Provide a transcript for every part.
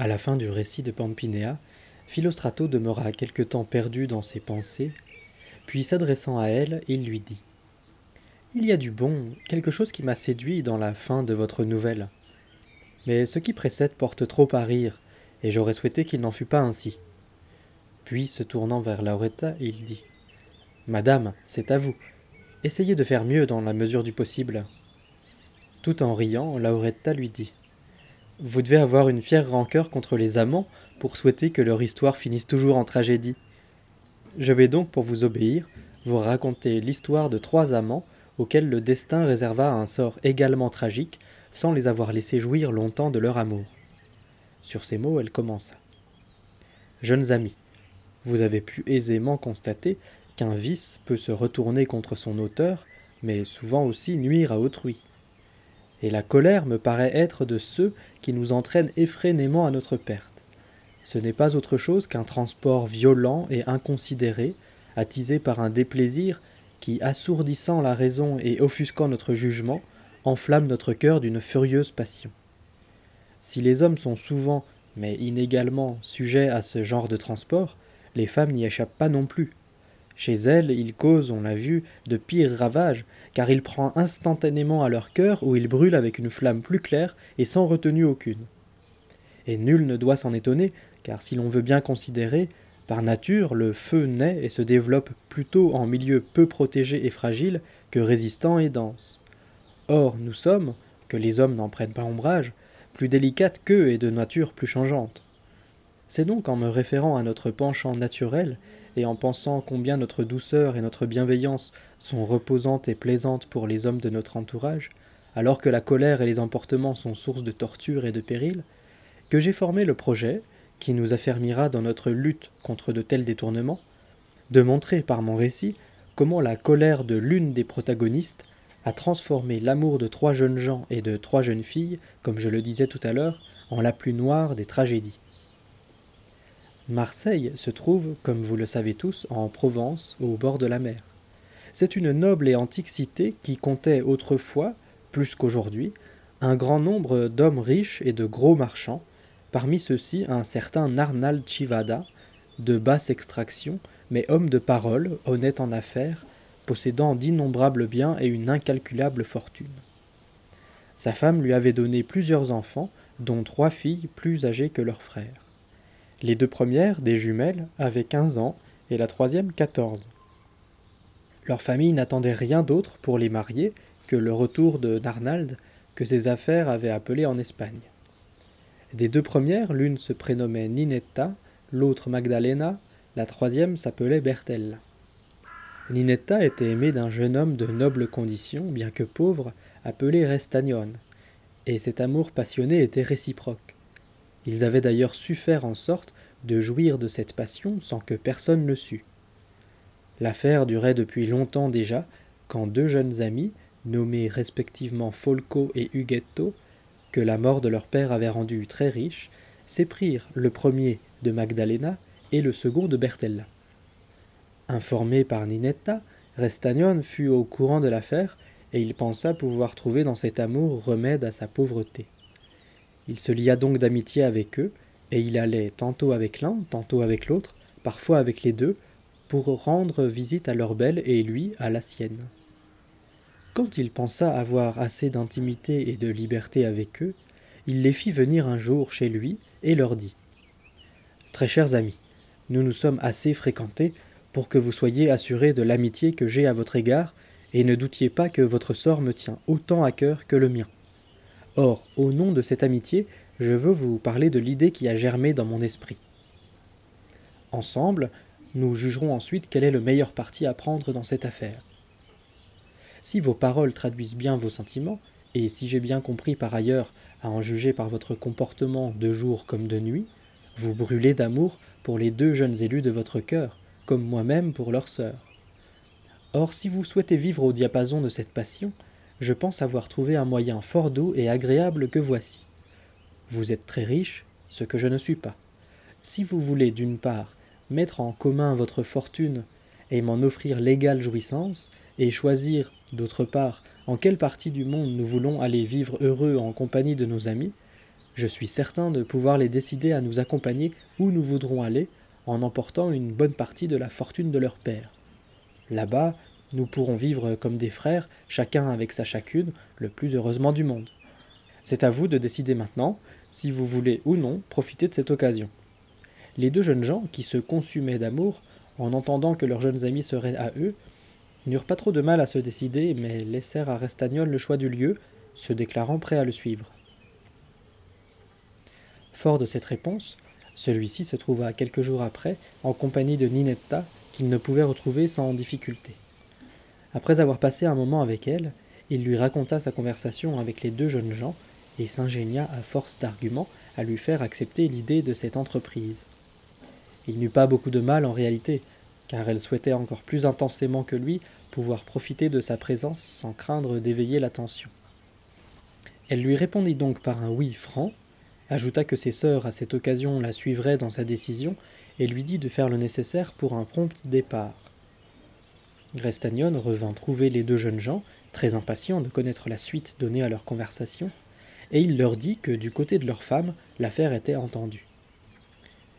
À la fin du récit de Pampinéa, Philostrato demeura quelque temps perdu dans ses pensées, puis s'adressant à elle, il lui dit Il y a du bon, quelque chose qui m'a séduit dans la fin de votre nouvelle. Mais ce qui précède porte trop à rire, et j'aurais souhaité qu'il n'en fût pas ainsi. Puis, se tournant vers Lauretta, il dit Madame, c'est à vous. Essayez de faire mieux dans la mesure du possible. Tout en riant, Lauretta lui dit Vous devez avoir une fière rancœur contre les amants pour souhaiter que leur histoire finisse toujours en tragédie. Je vais donc, pour vous obéir, vous raconter l'histoire de trois amants auxquels le destin réserva un sort également tragique sans les avoir laissés jouir longtemps de leur amour. Sur ces mots, elle commença. Jeunes amis, vous avez pu aisément constater qu'un vice peut se retourner contre son auteur, mais souvent aussi nuire à autrui. Et la colère me paraît être de ceux qui nous entraînent effrénément à notre perte. Ce n'est pas autre chose qu'un transport violent et inconsidéré, attisé par un déplaisir qui, assourdissant la raison et offusquant notre jugement, enflamme notre cœur d'une furieuse passion. Si les hommes sont souvent, mais inégalement, sujets à ce genre de transport, les femmes n'y échappent pas non plus. Chez elles, ils causent, on l'a vu, de pires ravages, car il prend instantanément à leur cœur où il brûle avec une flamme plus claire et sans retenue aucune. Et nul ne doit s'en étonner, car si l'on veut bien considérer, par nature, le feu naît et se développe plutôt en milieu peu protégé et fragile que résistant et dense. Or, nous sommes, que les hommes n'en prennent pas ombrage, plus délicates qu'eux et de nature plus changeante. C'est donc en me référant à notre penchant naturel et en pensant combien notre douceur et notre bienveillance sont reposantes et plaisantes pour les hommes de notre entourage, alors que la colère et les emportements sont source de torture et de péril, que j'ai formé le projet, qui nous affermira dans notre lutte contre de tels détournements, de montrer par mon récit comment la colère de l'une des protagonistes a transformé l'amour de trois jeunes gens et de trois jeunes filles, comme je le disais tout à l'heure, en la plus noire des tragédies. Marseille se trouve, comme vous le savez tous, en Provence, au bord de la mer. C'est une noble et antique cité qui comptait autrefois, plus qu'aujourd'hui, un grand nombre d'hommes riches et de gros marchands, parmi ceux-ci un certain Narnal Chivada, de basse extraction, mais homme de parole, honnête en affaires, possédant d'innombrables biens et une incalculable fortune. Sa femme lui avait donné plusieurs enfants, dont trois filles plus âgées que leurs frères. Les deux premières, des jumelles, avaient quinze ans et la troisième quatorze. Leur famille n'attendait rien d'autre pour les marier que le retour de Narnald que ses affaires avaient appelé en Espagne. Des deux premières, l'une se prénommait Ninetta, l'autre Magdalena, la troisième s'appelait Bertella. Ninetta était aimée d'un jeune homme de noble condition, bien que pauvre, appelé Restagnone, et cet amour passionné était réciproque. Ils avaient d'ailleurs su faire en sorte de jouir de cette passion sans que personne le sût. L'affaire durait depuis longtemps déjà, quand deux jeunes amis, nommés respectivement Folco et Huguetto, que la mort de leur père avait rendus très riches, s'éprirent le premier de Magdalena et le second de Bertella. Informé par Ninetta, Restagnone fut au courant de l'affaire et il pensa pouvoir trouver dans cet amour remède à sa pauvreté. Il se lia donc d'amitié avec eux, et il allait tantôt avec l'un, tantôt avec l'autre, parfois avec les deux, pour rendre visite à leur belle et lui à la sienne. Quand il pensa avoir assez d'intimité et de liberté avec eux, il les fit venir un jour chez lui et leur dit Très chers amis, nous nous sommes assez fréquentés pour que vous soyez assurés de l'amitié que j'ai à votre égard, et ne doutiez pas que votre sort me tient autant à cœur que le mien. Or, au nom de cette amitié, je veux vous parler de l'idée qui a germé dans mon esprit. Ensemble, nous jugerons ensuite quel est le meilleur parti à prendre dans cette affaire. Si vos paroles traduisent bien vos sentiments, et si j'ai bien compris par ailleurs, à en juger par votre comportement de jour comme de nuit, vous brûlez d'amour pour les deux jeunes élus de votre cœur, comme moi-même pour leur sœur. Or, si vous souhaitez vivre au diapason de cette passion, je pense avoir trouvé un moyen fort doux et agréable que voici. Vous êtes très riche, ce que je ne suis pas. Si vous voulez, d'une part, mettre en commun votre fortune et m'en offrir l'égale jouissance, et choisir, d'autre part, en quelle partie du monde nous voulons aller vivre heureux en compagnie de nos amis, Je suis certain de pouvoir les décider à nous accompagner où nous voudrons aller, en emportant une bonne partie de la fortune de leur père. Là-bas, nous pourrons vivre comme des frères, chacun avec sa chacune, le plus heureusement du monde. C'est à vous de décider maintenant si vous voulez ou non profiter de cette occasion. Les deux jeunes gens, qui se consumaient d'amour, en entendant que leurs jeunes amis seraient à eux, n'eurent pas trop de mal à se décider, mais laissèrent à Restagnol le choix du lieu, se déclarant prêts à le suivre. Fort de cette réponse, celui-ci se trouva quelques jours après en compagnie de Ninetta, qu'il ne pouvait retrouver sans difficulté. Après avoir passé un moment avec elle, il lui raconta sa conversation avec les deux jeunes gens et s'ingénia à force d'arguments à lui faire accepter l'idée de cette entreprise. Il n'eut pas beaucoup de mal en réalité, car elle souhaitait encore plus intensément que lui pouvoir profiter de sa présence sans craindre d'éveiller l'attention. Elle lui répondit donc par un oui franc, ajouta que ses sœurs à cette occasion la suivraient dans sa décision, et lui dit de faire le nécessaire pour un prompt départ. Grestagnon revint trouver les deux jeunes gens, très impatients de connaître la suite donnée à leur conversation, et il leur dit que du côté de leur femme, l'affaire était entendue.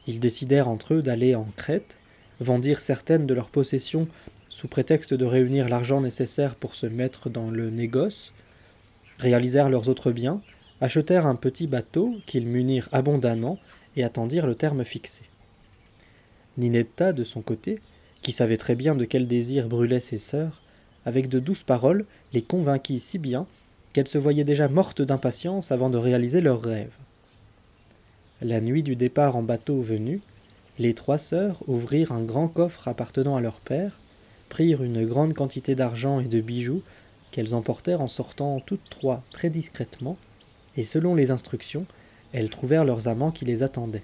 Ils décidèrent entre eux d'aller en Crète, vendirent certaines de leurs possessions sous prétexte de réunir l'argent nécessaire pour se mettre dans le négoce, réalisèrent leurs autres biens, achetèrent un petit bateau qu'ils munirent abondamment et attendirent le terme fixé. Ninetta, de son côté, qui savait très bien de quel désir brûlaient ses sœurs, avec de douces paroles les convainquit si bien qu'elles se voyaient déjà mortes d'impatience avant de réaliser leurs rêves. La nuit du départ en bateau venu, les trois sœurs ouvrirent un grand coffre appartenant à leur père, prirent une grande quantité d'argent et de bijoux qu'elles emportèrent en sortant toutes trois très discrètement, et selon les instructions, elles trouvèrent leurs amants qui les attendaient.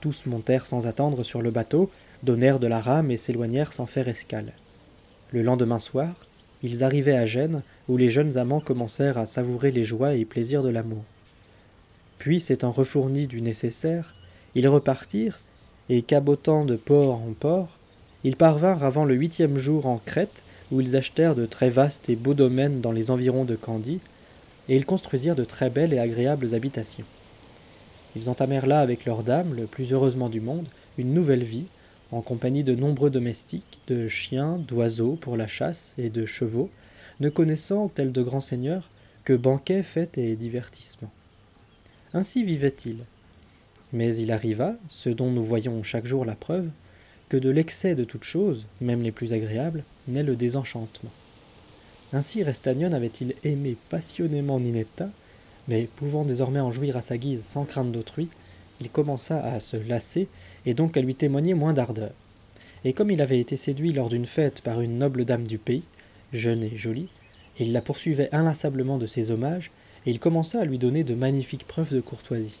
Tous montèrent sans attendre sur le bateau, donnèrent de la rame et s'éloignèrent sans faire escale. Le lendemain soir, ils arrivaient à Gênes, où les jeunes amants commencèrent à savourer les joies et plaisirs de l'amour. Puis, s'étant refournis du nécessaire, ils repartirent, et cabotant de port en port, ils parvinrent avant le huitième jour en Crète, où ils achetèrent de très vastes et beaux domaines dans les environs de Candie, et ils construisirent de très belles et agréables habitations. Ils entamèrent là avec leurs dames, le plus heureusement du monde, une nouvelle vie, en compagnie de nombreux domestiques, de chiens, d'oiseaux pour la chasse et de chevaux, ne connaissant, tels de grands seigneurs, que banquets, fêtes et divertissements. Ainsi vivaient-ils. Mais il arriva, ce dont nous voyons chaque jour la preuve, que de l'excès de toutes choses, même les plus agréables, naît le désenchantement. Ainsi Restagnon avait-il aimé passionnément Ninetta, mais pouvant désormais en jouir à sa guise sans crainte d'autrui, il commença à se lasser et donc à lui témoigner moins d'ardeur. Et comme il avait été séduit lors d'une fête par une noble dame du pays, jeune et jolie, il la poursuivait inlassablement de ses hommages, et il commença à lui donner de magnifiques preuves de courtoisie.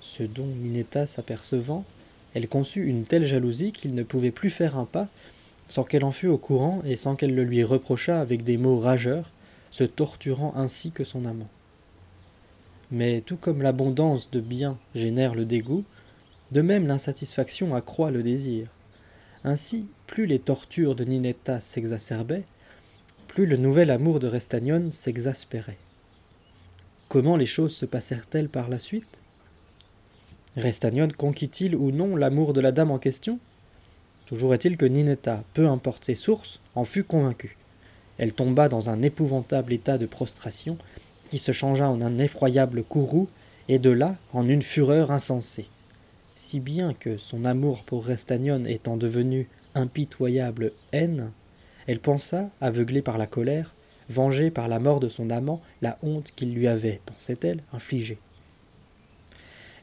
Ce dont Ninetta s'apercevant, elle conçut une telle jalousie qu'il ne pouvait plus faire un pas sans qu'elle en fût au courant et sans qu'elle le lui reprochât avec des mots rageurs, se torturant ainsi que son amant. Mais tout comme l'abondance de biens génère le dégoût, de même l'insatisfaction accroît le désir. Ainsi, plus les tortures de Ninetta s'exacerbaient, plus le nouvel amour de Restagnon s'exaspérait. Comment les choses se passèrent-elles par la suite? Restagnon conquit-il ou non l'amour de la dame en question? Toujours est-il que Ninetta, peu importe ses sources, en fut convaincue. Elle tomba dans un épouvantable état de prostration qui se changea en un effroyable courroux et de là en une fureur insensée. Si bien que son amour pour Restagnon étant devenu impitoyable haine, elle pensa, aveuglée par la colère, venger par la mort de son amant la honte qu'il lui avait, pensait-elle, infligée.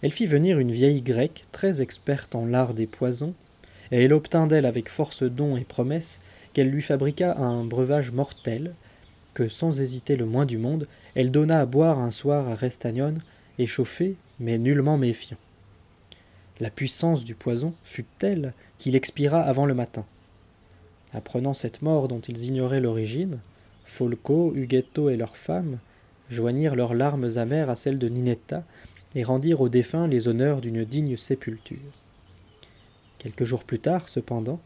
Elle fit venir une vieille grecque très experte en l'art des poisons et elle obtint d'elle avec force dons et promesses qu'elle lui fabriqua un breuvage mortel, que sans hésiter le moins du monde, elle donna à boire un soir à Restagnon, échauffé, mais nullement méfiant. La puissance du poison fut telle qu'il expira avant le matin. Apprenant cette mort dont ils ignoraient l'origine, Folco, Huguetto et leurs femmes joignirent leurs larmes amères à celles de Ninetta et rendirent aux défunts les honneurs d'une digne sépulture. Quelques jours plus tard, cependant,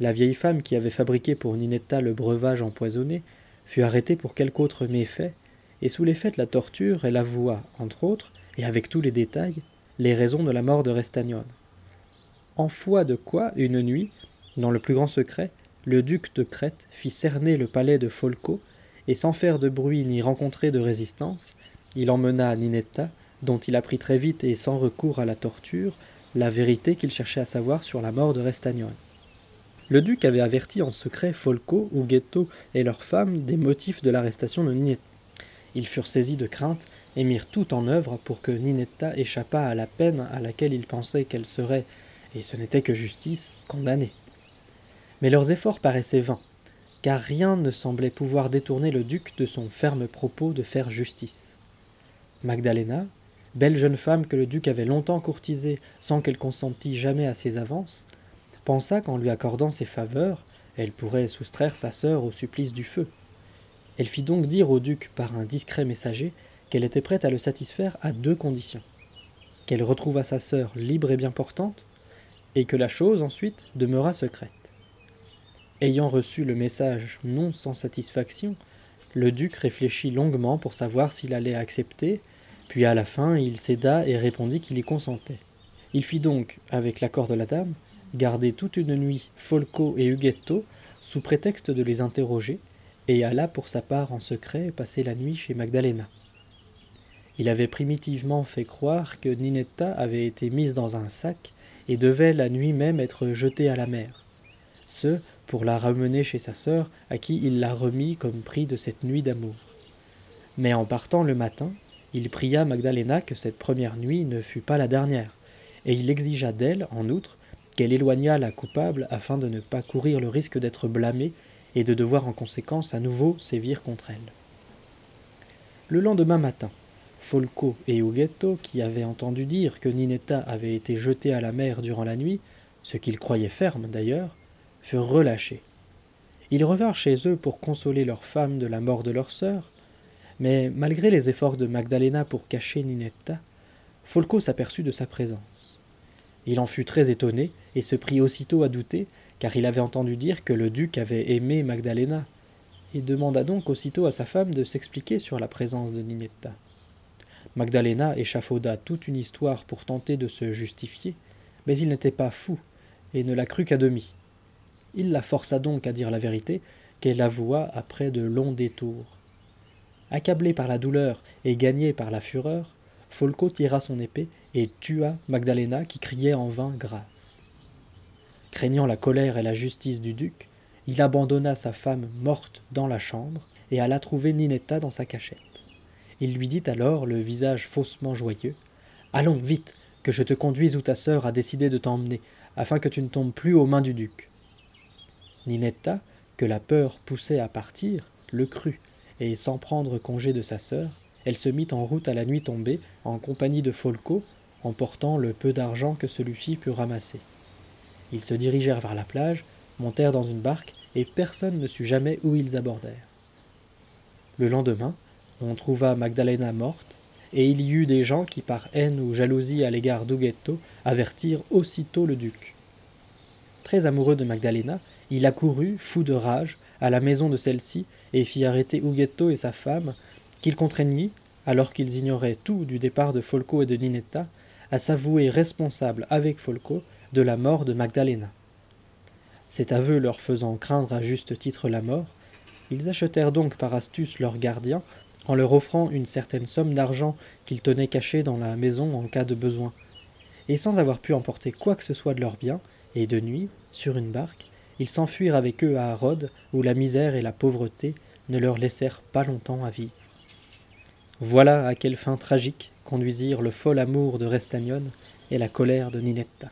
la vieille femme qui avait fabriqué pour Ninetta le breuvage empoisonné fut arrêtée pour quelque autre méfait, et sous l'effet de la torture, elle avoua, entre autres, et avec tous les détails, les raisons de la mort de Restagnone. En foi de quoi, une nuit, dans le plus grand secret, le duc de Crète fit cerner le palais de Folco, et sans faire de bruit ni rencontrer de résistance, il emmena Ninetta, dont il apprit très vite et sans recours à la torture, la vérité qu'il cherchait à savoir sur la mort de Restagnone. Le duc avait averti en secret Folco, Ughetto et leurs femmes des motifs de l'arrestation de Ninetta. Ils furent saisis de crainte et mirent tout en œuvre pour que Ninetta échappât à la peine à laquelle ils pensaient qu'elle serait, et ce n'était que justice, condamnée. Mais leurs efforts paraissaient vains, car rien ne semblait pouvoir détourner le duc de son ferme propos de faire justice. Magdalena, belle jeune femme que le duc avait longtemps courtisée sans qu'elle consentît jamais à ses avances, pensa qu'en lui accordant ses faveurs, elle pourrait soustraire sa sœur au supplice du feu. Elle fit donc dire au duc par un discret messager qu'elle était prête à le satisfaire à deux conditions qu'elle retrouvât sa sœur libre et bien portante, et que la chose ensuite demeurât secrète. Ayant reçu le message non sans satisfaction, le duc réfléchit longuement pour savoir s'il allait accepter, puis à la fin il céda et répondit qu'il y consentait. Il fit donc, avec l'accord de la dame, garder toute une nuit Folco et Huguetto sous prétexte de les interroger, et alla pour sa part en secret passer la nuit chez Magdalena. Il avait primitivement fait croire que Ninetta avait été mise dans un sac et devait la nuit même être jetée à la mer. Ce, pour la ramener chez sa sœur, à qui il la remit comme prix de cette nuit d'amour. Mais en partant le matin, il pria Magdalena que cette première nuit ne fût pas la dernière, et il exigea d'elle, en outre, qu'elle éloignât la coupable afin de ne pas courir le risque d'être blâmée et de devoir en conséquence à nouveau sévir contre elle. Le lendemain matin, Folco et Ughetto, qui avaient entendu dire que Ninetta avait été jetée à la mer durant la nuit, ce qu'ils croyaient ferme d'ailleurs, furent relâchés. Ils revinrent chez eux pour consoler leurs femmes de la mort de leur sœur, mais malgré les efforts de Magdalena pour cacher Ninetta, Folco s'aperçut de sa présence. Il en fut très étonné et se prit aussitôt à douter, car il avait entendu dire que le duc avait aimé Magdalena, et demanda donc aussitôt à sa femme de s'expliquer sur la présence de Ninetta. Magdalena échafauda toute une histoire pour tenter de se justifier, mais il n'était pas fou, et ne la crut qu'à demi. Il la força donc à dire la vérité, qu'elle avoua après de longs détours. Accablé par la douleur et gagné par la fureur, Folco tira son épée et tua Magdalena qui criait en vain grâce. Craignant la colère et la justice du duc, il abandonna sa femme morte dans la chambre et alla trouver Ninetta dans sa cachette. Il lui dit alors, le visage faussement joyeux Allons, vite, que je te conduise où ta sœur a décidé de t'emmener, afin que tu ne tombes plus aux mains du duc. Ninetta, que la peur poussait à partir, le crut, et sans prendre congé de sa sœur, elle se mit en route à la nuit tombée, en compagnie de Folco, emportant le peu d'argent que celui-ci put ramasser. Ils se dirigèrent vers la plage, montèrent dans une barque, et personne ne sut jamais où ils abordèrent. Le lendemain, on trouva Magdalena morte, et il y eut des gens qui, par haine ou jalousie à l'égard d'Ughetto, avertirent aussitôt le duc. Très amoureux de Magdalena, il accourut, fou de rage, à la maison de celle-ci et fit arrêter Ughetto et sa femme, qu'il contraignit, alors qu'ils ignoraient tout du départ de Folco et de Ninetta, à s'avouer responsable avec Folco de la mort de Magdalena. Cet aveu leur faisant craindre à juste titre la mort, ils achetèrent donc par astuce leur gardien en leur offrant une certaine somme d'argent qu'ils tenaient cachée dans la maison en cas de besoin. Et sans avoir pu emporter quoi que ce soit de leurs biens, et de nuit, sur une barque, ils s'enfuirent avec eux à Rhodes, où la misère et la pauvreté ne leur laissèrent pas longtemps à vivre. Voilà à quelle fin tragique conduisirent le fol amour de Restagnone et la colère de Ninetta.